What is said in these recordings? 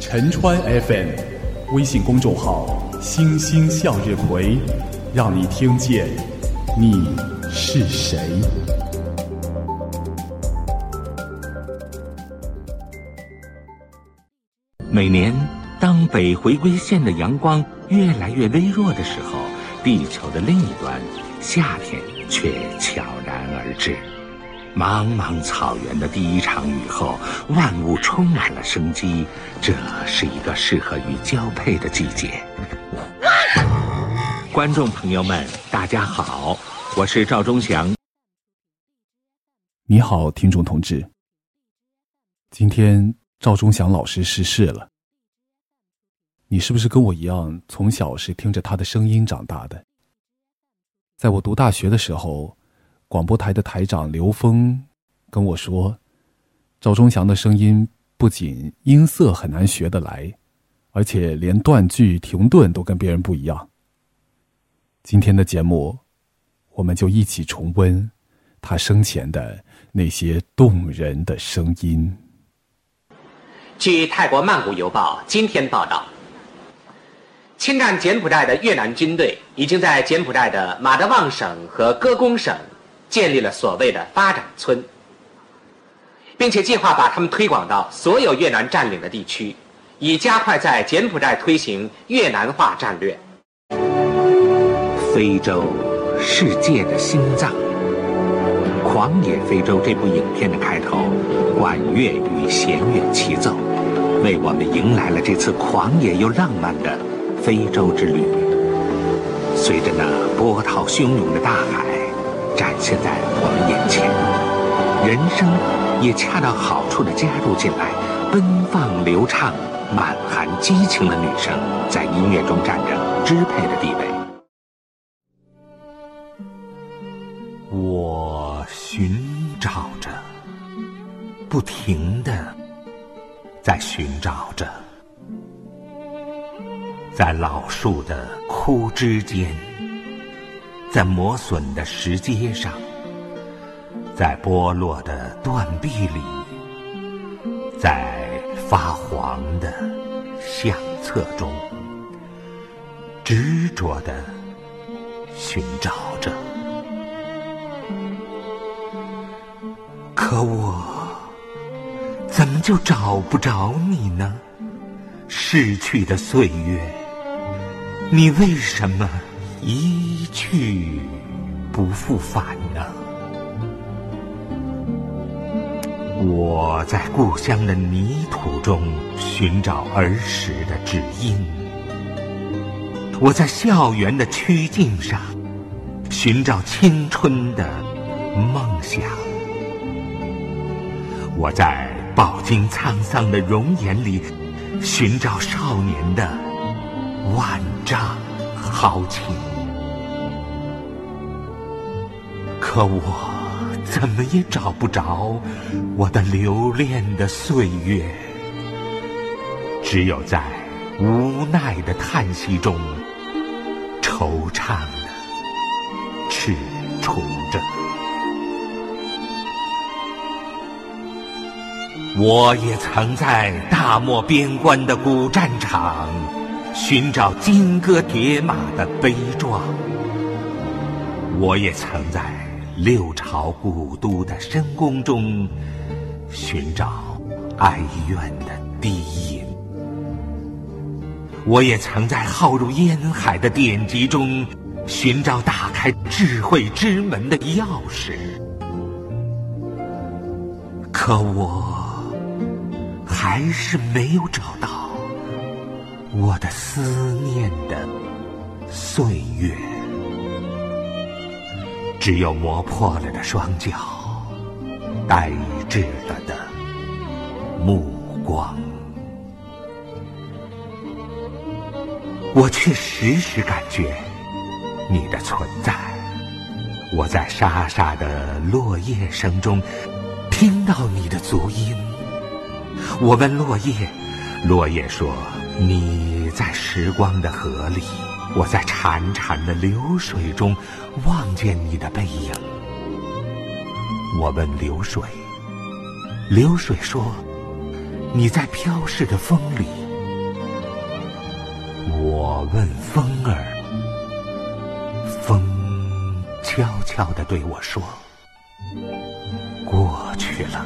陈川 FM 微信公众号“星星向日葵”，让你听见你是谁。每年，当北回归线的阳光越来越微弱的时候，地球的另一端，夏天却悄然而至。茫茫草原的第一场雨后，万物充满了生机。这是一个适合于交配的季节。观众朋友们，大家好，我是赵忠祥。你好，听众同志。今天赵忠祥老师逝世了。你是不是跟我一样，从小是听着他的声音长大的？在我读大学的时候。广播台的台长刘峰跟我说：“赵忠祥的声音不仅音色很难学得来，而且连断句、停顿都跟别人不一样。”今天的节目，我们就一起重温他生前的那些动人的声音。据泰国曼谷邮报今天报道，侵占柬埔寨的越南军队已经在柬埔寨的马德旺省和歌功省。建立了所谓的发展村，并且计划把他们推广到所有越南占领的地区，以加快在柬埔寨推行越南化战略。非洲，世界的心脏。《狂野非洲》这部影片的开头，管乐与弦乐齐奏，为我们迎来了这次狂野又浪漫的非洲之旅。随着那波涛汹涌的大海。展现在我们眼前，人声也恰到好处的加入进来，奔放流畅、满含激情的女声在音乐中占着支配的地位。我寻找着，不停的在寻找着，在老树的枯枝间。在磨损的石阶上，在剥落的断壁里，在发黄的相册中，执着的寻找着。可我怎么就找不着你呢？逝去的岁月，你为什么？一去不复返呢？我在故乡的泥土中寻找儿时的指音，我在校园的曲径上寻找青春的梦想，我在饱经沧桑的容颜里寻找少年的万丈豪情。可我怎么也找不着我的留恋的岁月，只有在无奈的叹息中惆怅的踟蹰着。我也曾在大漠边关的古战场寻找金戈铁马的悲壮，我也曾在。六朝古都的深宫中，寻找哀怨的低吟。我也曾在浩如烟海的典籍中，寻找打开智慧之门的钥匙。可我还是没有找到我的思念的岁月。只有磨破了的双脚，呆滞了的目光，我却时时感觉你的存在。我在沙沙的落叶声中听到你的足音。我问落叶，落叶说：“你在时光的河里。”我在潺潺的流水中望见你的背影。我问流水，流水说：“你在飘逝的风里。我问风儿，风悄悄地对我说：“过去了，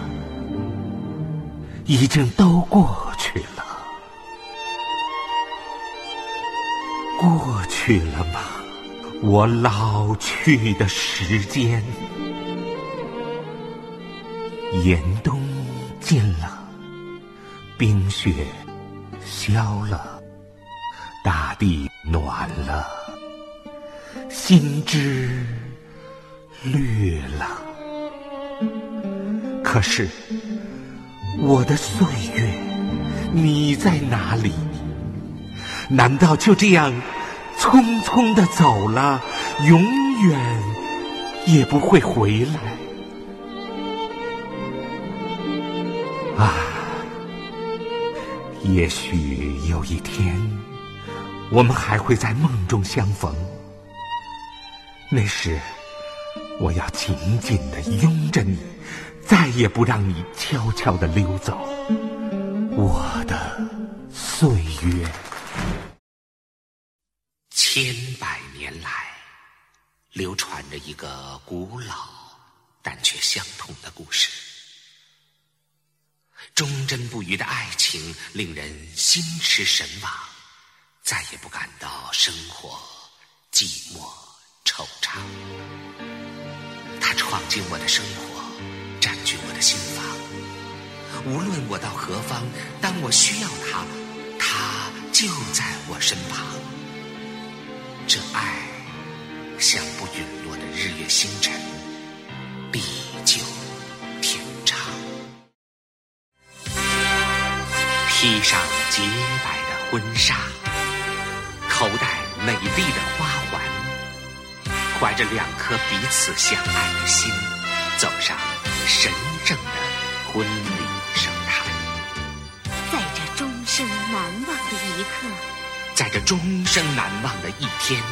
已经都过去了吗？我老去的时间。”严冬近了，冰雪消了，大地暖了，心枝绿了。可是，我的岁月，你在哪里？难道就这样匆匆的走了，永远也不会回来？啊，也许有一天，我们还会在梦中相逢。那时，我要紧紧的拥着你，再也不让你悄悄的溜走。我的岁月，千百年来，流传着一个古老但却相同的故事。忠贞不渝的爱情令人心驰神往，再也不感到生活寂寞惆怅。他闯进我的生活，占据我的心房。无论我到何方，当我需要他，他就在我身旁。这爱像不陨落的日月星辰，地久天长。披上洁白的婚纱，头戴美丽的花环，怀着两颗彼此相爱的心，走上神圣的婚礼圣坛。在这终生难忘的一刻，在这终生难忘的一天，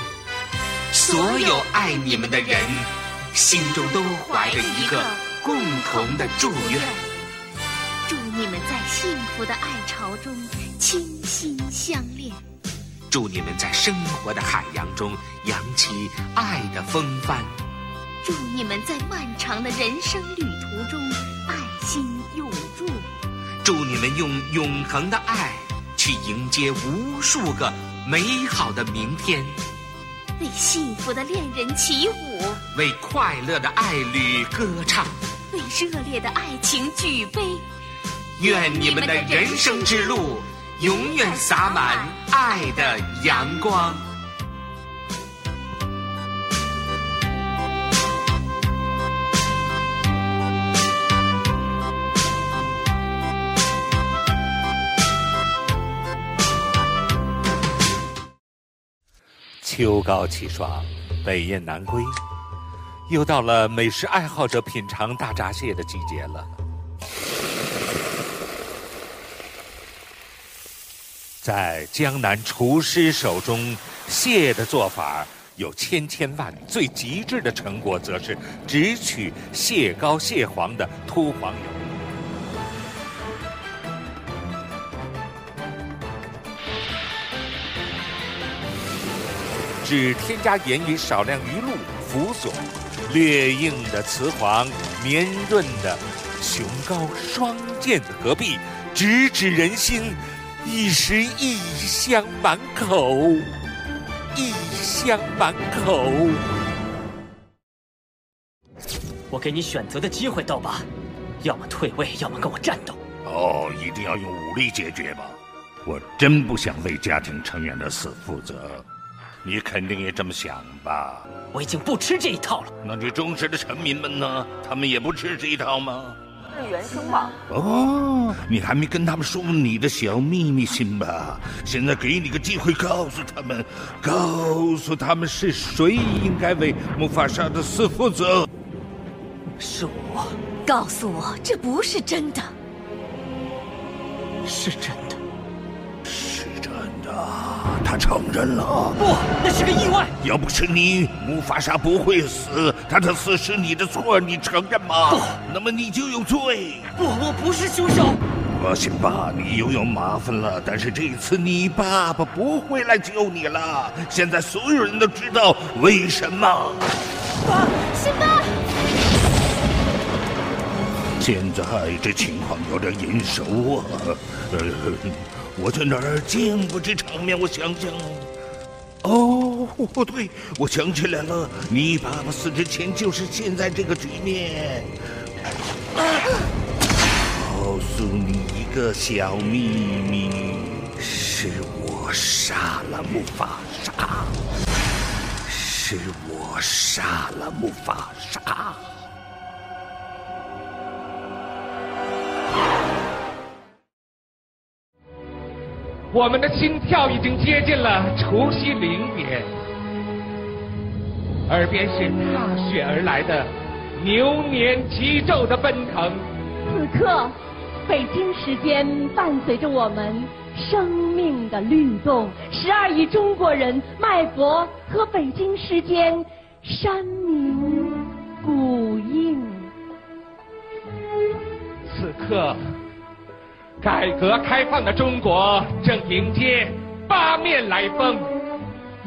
所有爱你们的人心中都怀着一个共同的祝愿。祝你们在幸福的爱潮中倾心相恋，祝你们在生活的海洋中扬起爱的风帆，祝你们在漫长的人生旅途中爱心永驻，祝你们用永恒的爱去迎接无数个美好的明天，为幸福的恋人起舞，为快乐的爱侣歌唱，为热烈的爱情举杯。愿你们的人生之路永远洒满爱的阳光。秋高气爽，北雁南归，又到了美食爱好者品尝大闸蟹的季节了。在江南厨师手中，蟹的做法有千千万，最极致的成果则是只取蟹膏、蟹黄的秃黄油，只添加盐与少量鱼露辅佐，略硬的雌黄，绵润的雄膏，双剑合璧，直指人心。一时异香满口，异香满口。我给你选择的机会，刀疤，要么退位，要么跟我战斗。哦，一定要用武力解决吗？我真不想为家庭成员的死负责。你肯定也这么想吧？我已经不吃这一套了。那你忠实的臣民们呢？他们也不吃这一套吗？是原生吗？哦，你还没跟他们说你的小秘密信吧？现在给你个机会，告诉他们，告诉他们是谁应该为木法沙的死负责。是我。告诉我，这不是真的。是真的。是真的。他承认了，不，那是个意外。要不是你，木法沙不会死。他的死是你的错，你承认吗？不，那么你就有罪。不，我不是凶手。吧，辛巴，你又有麻烦了。但是这一次，你爸爸不会来救你了。现在所有人都知道为什么。爸，辛巴！现在这情况有点眼熟啊。呃，我在哪儿见过这场面？我想想。哦，对，我想起来了，你爸爸死之前就是现在这个局面。告诉你一个小秘密，是我杀了木法沙，是我杀了木法沙。我们的心跳已经接近了除夕零点，耳边是踏雪而来的牛年急骤的奔腾。此刻，北京时间伴随着我们生命的律动，十二亿中国人脉搏和北京时间山鸣谷应。此刻。改革开放的中国正迎接八面来风，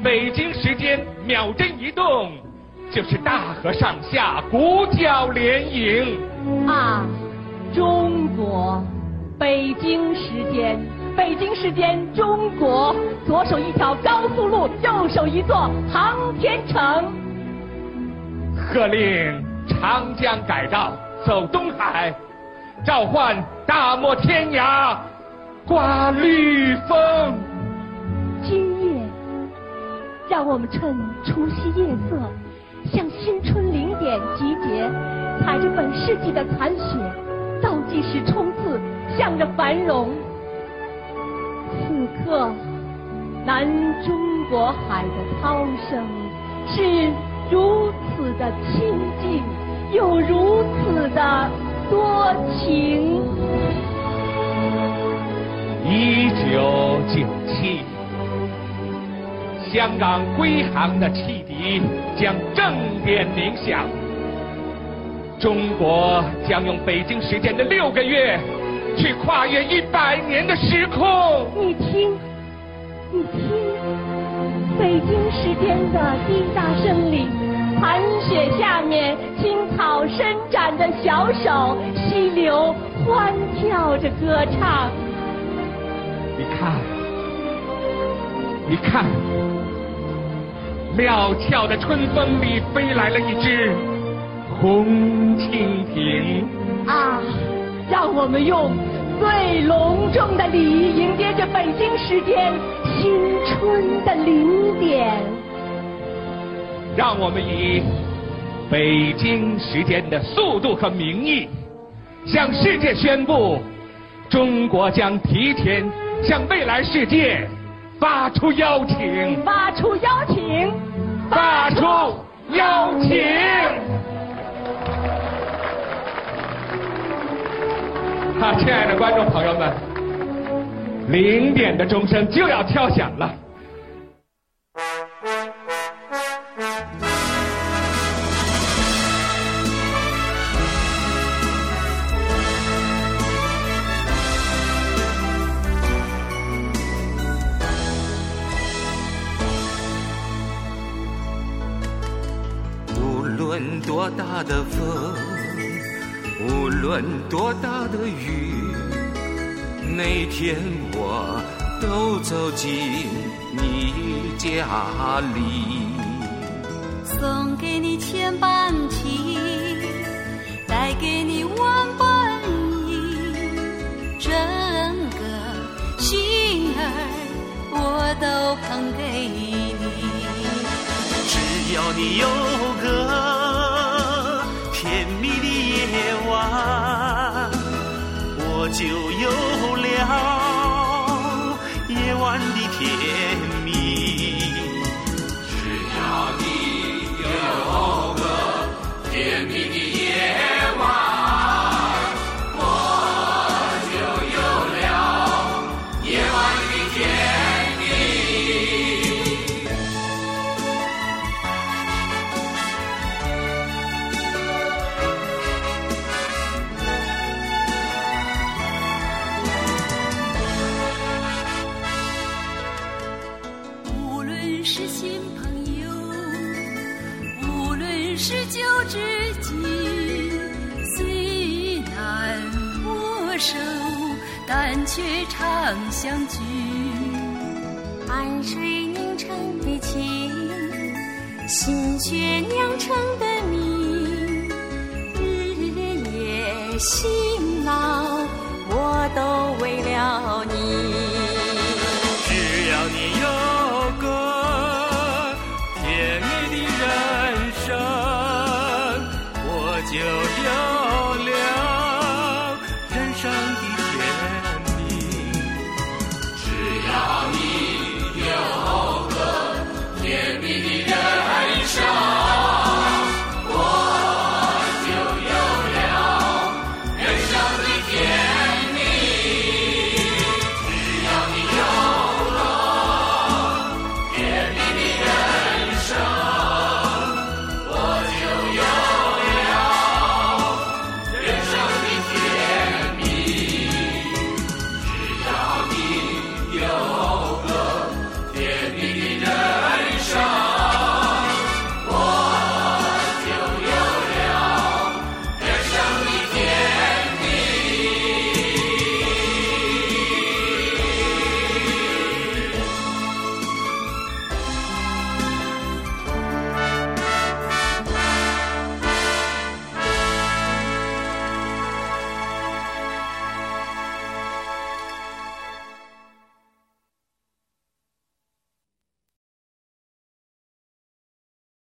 北京时间秒针一动，就是大河上下鼓角连营。啊，中国，北京时间，北京时间，中国，左手一条高速路，右手一座航天城。喝令长江改道走东海。召唤大漠天涯，刮绿风。今夜，让我们趁除夕夜色，向新春零点集结，踩着本世纪的残雪，倒计时冲刺，向着繁荣。此刻，南中国海的涛声是如此的清静，又如此的。多情。一九九七，香港归航的汽笛将正点鸣响。中国将用北京时间的六个月，去跨越一百年的时空。你听，你听，北京时间的滴答声里。寒雪下面，青草伸展着小手，溪流欢跳着歌唱。你看，你看，料峭的春风里飞来了一只红蜻蜓。啊，让我们用最隆重的礼仪迎接着北京时间新春的零点。让我们以北京时间的速度和名义，向世界宣布：中国将提前向未来世界发出邀请。发出邀请。发出邀请。好，亲爱的观众朋友们，零点的钟声就要敲响了。大的风，无论多大的雨，每天我都走进你家里。送给你千般情，带给你万般意，整个心儿我都捧给你。只要你有汗水凝成的情，心血酿成的蜜，日夜心。